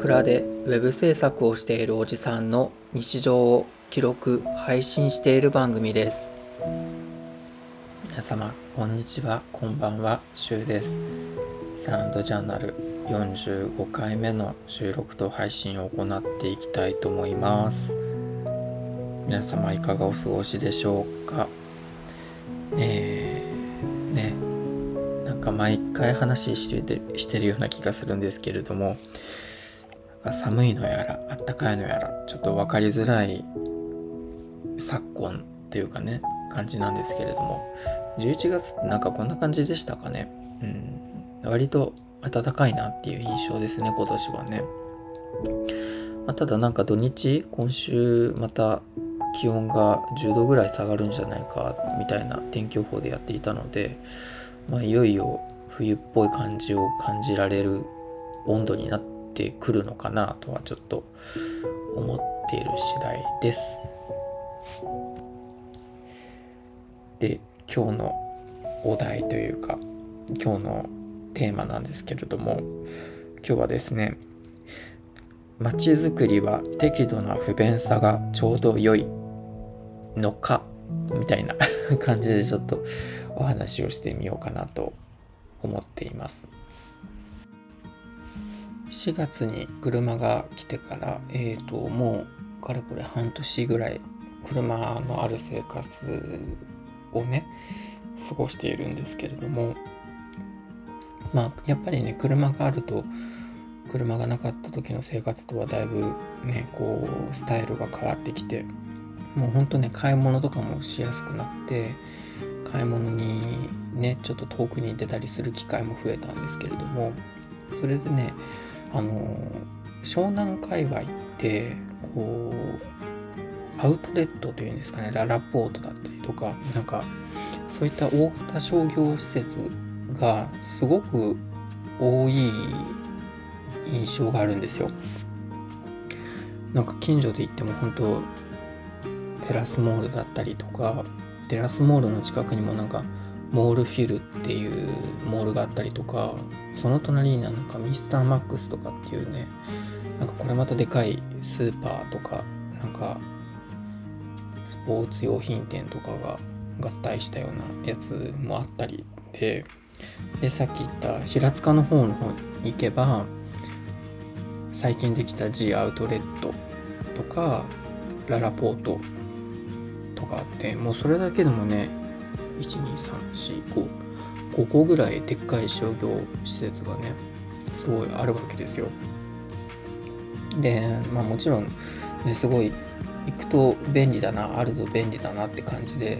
倉でウェブ制作をしているおじさんの日常を記録配信している番組です。皆様こんにちは。こんばんは。しゅうです。サウンドジャーナル45回目の収録と配信を行っていきたいと思います。皆様いかがお過ごしでしょうか？えー、ね。なんか毎回話してしてるような気がするんですけれども。が寒いのやらあったかいのやらちょっと分かりづらい昨今っていうかね感じなんですけれども11月ってなんかこんな感じでしたかね。うん。割と暖かいなっていう印象ですね今年はね、まあ、ただなんか土日今週また気温が10度ぐらい下がるんじゃないかみたいな天気予報でやっていたので、まあ、いよいよ冬っぽい感じを感じられる温度になってくるのかなとはちょっと思っている次第です。で今日のお題というか今日のテーマなんですけれども今日はですね街づくりは適度な不便さがちょうど良いのかみたいな 感じでちょっとお話をしてみようかなと思っています4月に車が来てからえ、ー、ともうかれこれ半年ぐらい車のある生活をね過ごしているんですけれどもまあやっぱりね車があると車がなかった時の生活とはだいぶねこうスタイルが変わってきてもうほんとね買い物とかもしやすくなって買い物にねちょっと遠くに出たりする機会も増えたんですけれどもそれでねあの湘南界隈ってこうアウトレットというんですかねララポートだったりとかなんかそういった大型商業施設がすごく多い印象があるんですよ。なんか近所で行っても本当テラスモールだったりとかテラスモールの近くにもなんかモールフィルっていうモールがあったりとかその隣になんかミスターマックスとかっていうねなんかこれまたでかいスーパーとかなんかスポーツ用品店とかが合体したようなやつもあったり。ででさっき言った平塚の方の方に行けば最近できた G アウトレットとかララポートとかあってもうそれだけでもね1 2 3 4 5 5個ぐらいでっかい商業施設がねすごいあるわけですよ。でまあもちろんねすごい行くと便利だなあると便利だなって感じで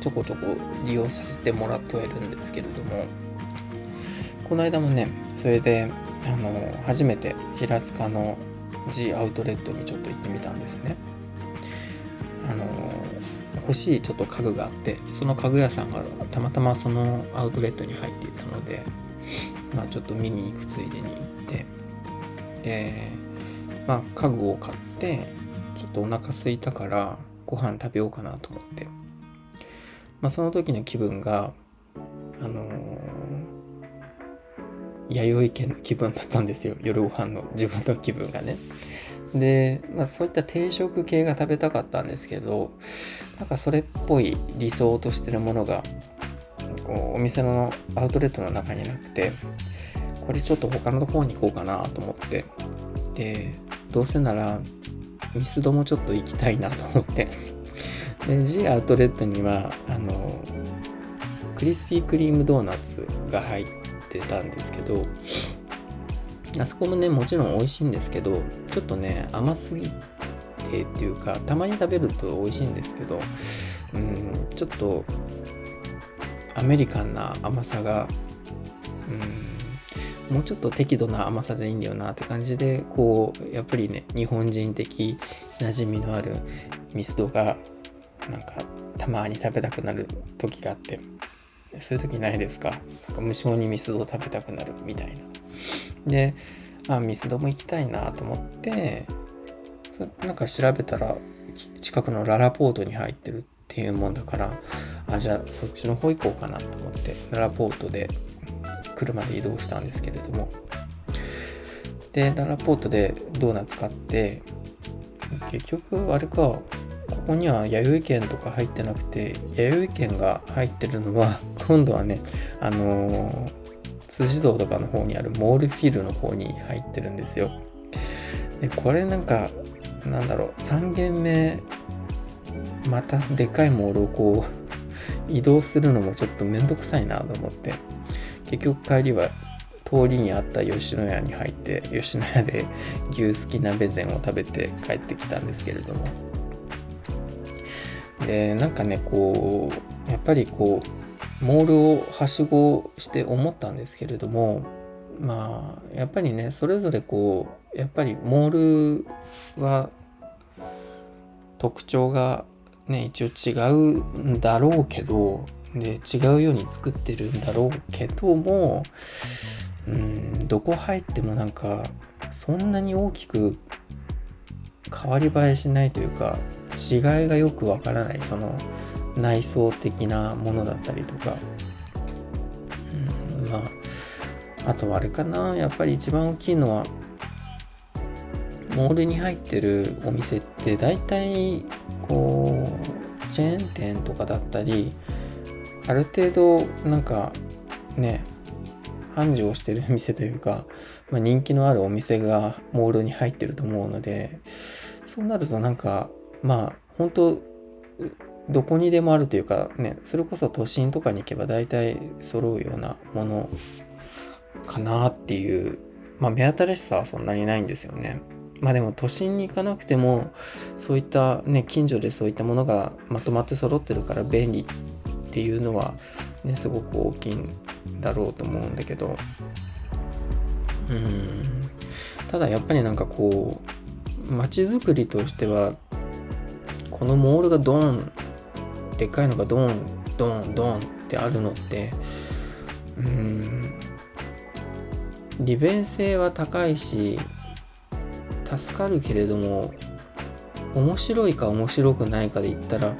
ちょこちょこ利用させてもらってはいるんですけれども。この間もねそれであの初めて平塚の G アウトレットにちょっと行ってみたんですね。あの欲しいちょっと家具があってその家具屋さんがたまたまそのアウトレットに入っていたのでまあちょっと見に行くついでに行ってでまあ家具を買ってちょっとお腹空いたからご飯食べようかなと思って。まあその時の気分があのー、弥生県の気分だったんですよ。夜ご飯の自分の気分がね。で、まあ、そういった定食系が食べたかったんですけどなんかそれっぽい理想としてるものがこうお店のアウトレットの中になくてこれちょっと他のところに行こうかなと思ってでどうせならミスドもちょっと行きたいなと思って。で G アウトレットにはあのクリスピークリームドーナツが入ってたんですけどあそこもねもちろん美味しいんですけどちょっとね甘すぎてっていうかたまに食べると美味しいんですけどうんちょっとアメリカンな甘さがうんもうちょっと適度な甘さでいいんだよなって感じでこうやっぱりね日本人的馴染みのあるミスドがなんかたまに食べたくなる時があってそういう時ないですか？なんか無性にミスドを食べたくなるみたいな。で、あ、ミスドも行きたいなと思って、なんか調べたら、近くのララポートに入ってるっていうもんだから、あ、じゃあそっちの方行こうかなと思って、ララポートで車で移動したんですけれども、でララポートでドーナツ買って結局あれかここには弥生券とか入ってなくて弥生券が入ってるのは今度はねあのー、辻堂とかの方にあるモールフィールの方に入ってるんですよ。でこれなんかなんだろう3軒目またでかいモールをこう移動するのもちょっとめんどくさいなと思って。結局帰りは通りにあった吉野家に入って吉野家で牛すき鍋膳を食べて帰ってきたんですけれども。でなんかねこうやっぱりこうモールをはしごして思ったんですけれどもまあやっぱりねそれぞれこうやっぱりモールは特徴がね一応違うんだろうけどで違うように作ってるんだろうけどもうんどこ入ってもなんかそんなに大きく変わり映えしないというか違いがよくわからない。その内装的なものだったりとか、うん、まああとはあれかな。やっぱり一番大きいのはモールに入ってるお店って大体こうチェーン店とかだったりある程度なんかね繁盛してる店というか、まあ、人気のあるお店がモールに入ってると思うのでそうなるとなんかまあ本当どこにでもあるというかねそれこそ都心とかに行けば大体揃うようなものかなっていうまあ目新しさはそんなにないんですよね。まあでも都心に行かなくてもそういったね近所でそういったものがまとまって揃ってるから便利っていうのはねすごく大きいんだろうと思うんだけどうんただやっぱりなんかこう街づくりとしてはこのモールがドーンでっかいのがドーンドーンドーンってあるのってうん利便性は高いし助かるけれども面白いか面白くないかで言ったら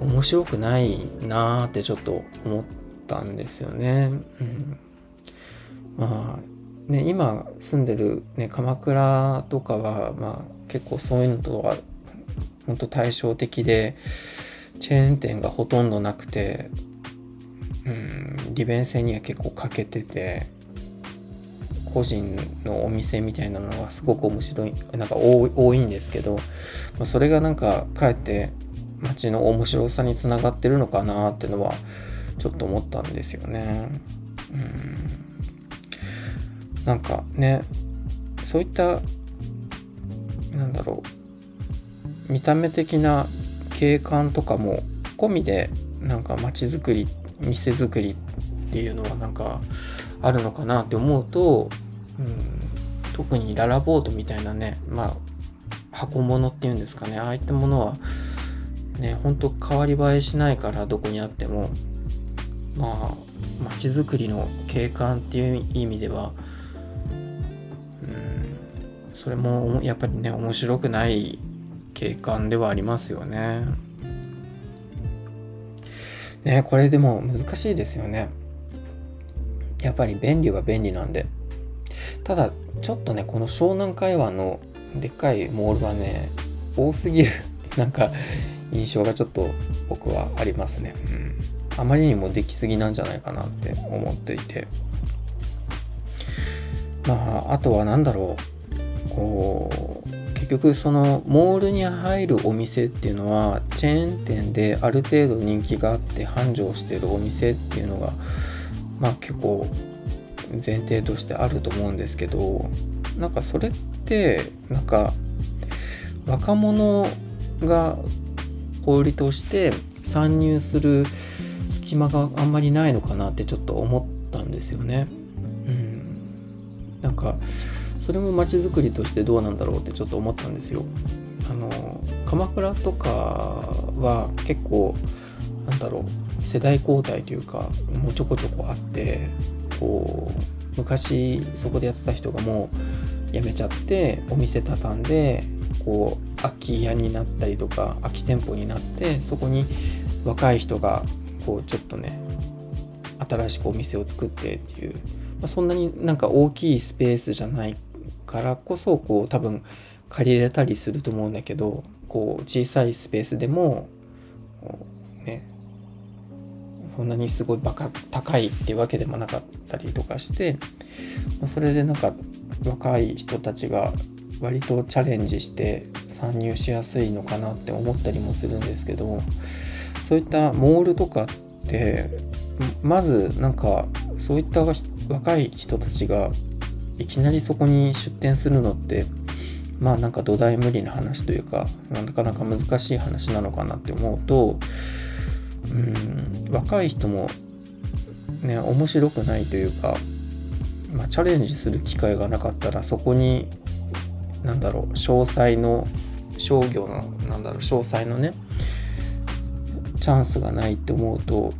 面白くないなーってちょっと思ったんですよね。うん、まあね今住んでる、ね、鎌倉とかは、まあ、結構そういうのとは本当対照的でチェーン店がほとんどなくて、うん、利便性には結構欠けてて個人のお店みたいなのがすごく面白いなんか多いんですけど、まあ、それがなんかかえって街の面白さにつながってるのかなってのはちょっと思ったんですよね。うんなんかねそういったなんだろう見た目的な景観とかも込みでなんか街づくり店づくりっていうのはなんかあるのかなって思うと、うん、特にララボードみたいなねまあ箱物っていうんですかね。ああいったものはねほんと変わり映えしないからどこにあってもまあ街づくりの景観っていう意味ではうんそれもやっぱりね面白くない景観ではありますよね。ねこれでも難しいですよね。やっぱり便利は便利なんで。ただちょっとねこの湘南海岸のでっかいモールはね多すぎる なんか印象がちょっと僕はありますね。うん。あまりにもできすぎなんじゃないかなって思っていて。まあ、あとは何だろう。こう、結局そのモールに入るお店っていうのはチェーン店である程度人気があって繁盛してるお店っていうのがまあ結構前提としてあると思うんですけどなんかそれってなんか若者が小売として参入する隙間があんまりないのかなってちょっと思ったんですよね。うん、なんかそれも街づくりとしてどうなんだろうってちょっと思ったんですよ。あの鎌倉とかは結構なんだろう世代交代というかもうちょこちょこあってこう昔そこでやってた人がもう辞めちゃってお店畳んでこう空き家になったりとか空き店舗になってそこに若い人がこうちょっとね新しくお店を作ってっていうまあ、そんなになんか大きいスペースじゃないからこそこう多分借りれたりすると思うんだけどこう小さいスペースでもねそんなにすごいバカ高いっていうわけでもなかったりとかしてそれでなんか若い人たちが割とチャレンジして参入しやすいのかなって思ったりもするんですけどそういったモールとかってまずなんかそういった若い人たちがいきなりそこに出店するのってまあなんか土台無理な話というかなかなか難しい話なのかなって思うとうん若い人もね面白くないというか、まあ、チャレンジする機会がなかったらそこになんだろう詳細の商業のなんだろう詳細のねチャンスがないって思うと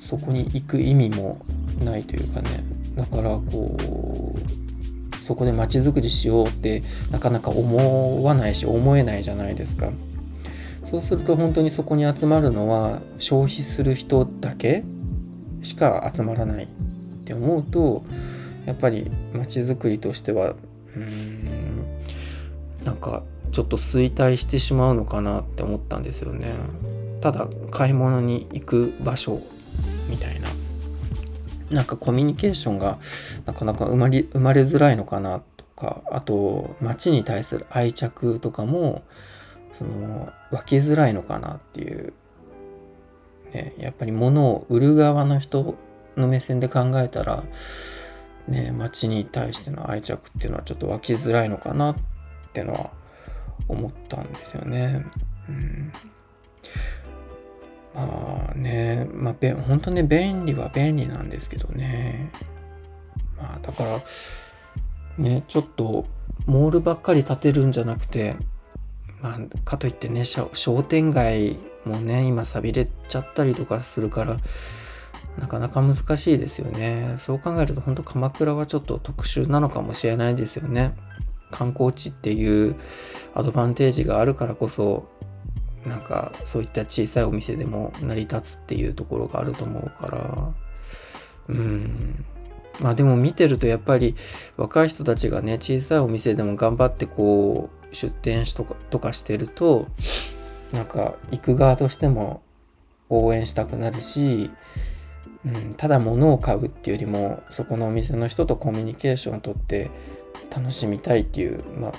そこに行く意味もないというかね。だからこうそこで街づくりしようってなかなか思わないし思えないじゃないですか。そうすると本当にそこに集まるのは消費する人だけしか集まらないって思うとやっぱり街づくりとしてはうんなんかちょっと衰退してしまうのかなって思ったんですよね。ただ買い物に行く場所みたいな。なんかコミュニケーションがなかなか生まれ生まれづらいのかなとかあと街に対する愛着とかもその湧きづらいのかなっていう、ね、やっぱり物を売る側の人の目線で考えたらね街に対しての愛着っていうのはちょっと湧きづらいのかなってのは思ったんですよね。うんね、まあ、べ本当ね、便利は便利なんですけどね。まあ、だから、ね、ちょっと、モールばっかり建てるんじゃなくて、まあ、かといってね、商店街もね、今錆びれちゃったりとかするから、なかなか難しいですよね。そう考えると、本当鎌倉はちょっと特殊なのかもしれないですよね。観光地っていうアドバンテージがあるからこそ、なんかそういった小さいお店でも成り立つっていうところがあると思うから。うん。まあでも見てるとやっぱり若い人たちがね小さいお店でも頑張ってこう出店しとかとかしてるとなんか行く側としても応援したくなるし、うん、ただ物を買うっていうよりもそこのお店の人とコミュニケーションをとって楽しみたいっていう、まあ、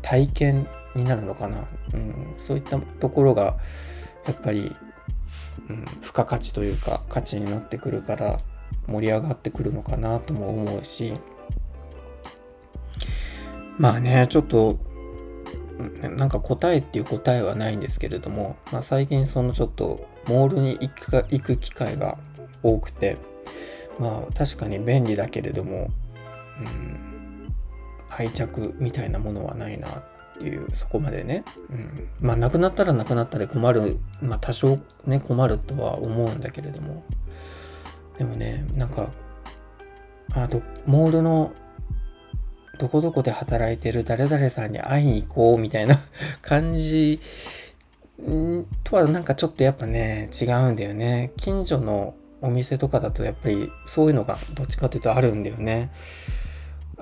体験になるのかな、うん、そういったところがやっぱり、うん、付加価値というか価値になってくるから盛り上がってくるのかなとも思うし。まあねちょっとなんか答えっていう答えはないんですけれども、まあ、最近そのちょっとモールに行く行く機会が多くてまあ確かに便利だけれども、うん、愛着みたいなものはないなっっていうそこまでね、うん、まあなくなったらなくなったで困る。まあ多少ね困るとは思うんだけれども。でもねなんかあとモールのどこどこで働いてる誰々さんに会いに行こうみたいな 感じとはなんかちょっとやっぱね違うんだよね。近所のお店とかだとやっぱりそういうのがどっちかというとあるんだよね。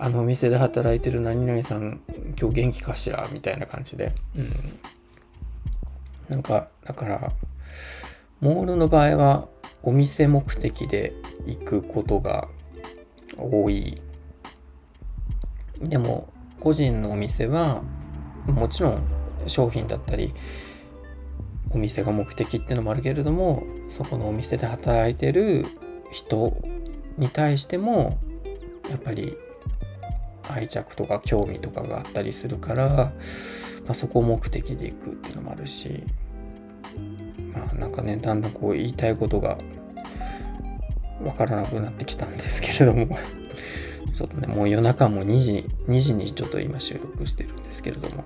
あのお店で働いてる何々さん今日元気かしら？みたいな感じで、うん、なんかだからモールの場合はお店目的で行くことが多い。でも個人のお店はもちろん商品だったりお店が目的ってのもあるけれどもそこのお店で働いてる人に対してもやっぱり愛着とか興味とかがあったりするから、まあ、そこを目的で行くっていうのもあるしまあなんかねだんだんこう言いたいことがわからなくなってきたんですけれども ちょっとねもう夜中も2時2時にちょっと今収録してるんですけれどもま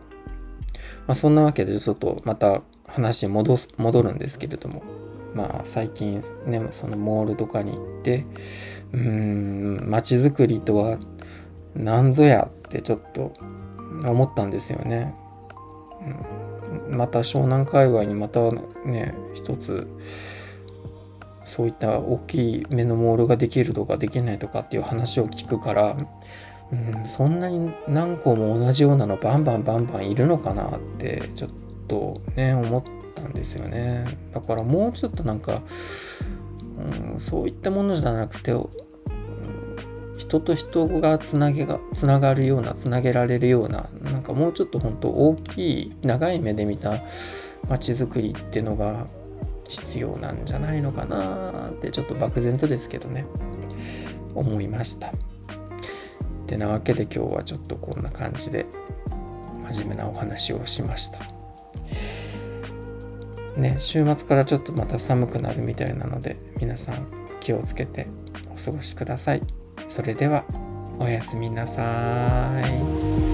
あそんなわけでちょっとまた話戻す戻るんですけれどもまあ最近ねそのモールとかに行ってうーん街づくりとはなんぞやってちょっと思ったんですよね。また湘南界隈にまたね一つそういった大きい目のモールができるとかできないとかっていう話を聞くから、うん、そんなに何個も同じようなのバンバンバンバンいるのかなってちょっとね思ったんですよねだからもうちょっとなんか、うん、そういったものじゃなくて人と人がつなげがつながるようなつなげられるようななんかもうちょっと本当大きい長い目で見た街づくりっていうのが必要なんじゃないのかなってちょっと漠然とですけどね。思いました。ってなわけで今日はちょっとこんな感じで真面目なお話をしました。ね週末からちょっとまた寒くなるみたいなので皆さん気をつけてお過ごしください。それではおやすみなさい。